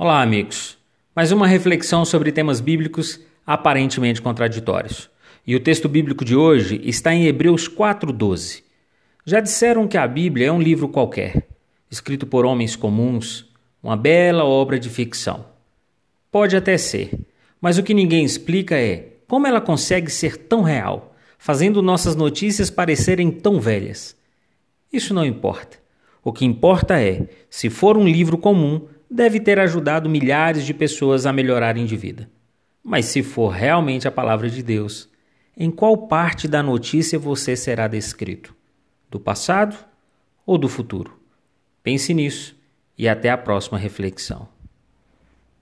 Olá, amigos. Mais uma reflexão sobre temas bíblicos aparentemente contraditórios. E o texto bíblico de hoje está em Hebreus 4:12. Já disseram que a Bíblia é um livro qualquer, escrito por homens comuns, uma bela obra de ficção. Pode até ser, mas o que ninguém explica é como ela consegue ser tão real, fazendo nossas notícias parecerem tão velhas. Isso não importa. O que importa é, se for um livro comum, deve ter ajudado milhares de pessoas a melhorarem de vida. Mas se for realmente a palavra de Deus, em qual parte da notícia você será descrito? Do passado ou do futuro? Pense nisso e até a próxima reflexão.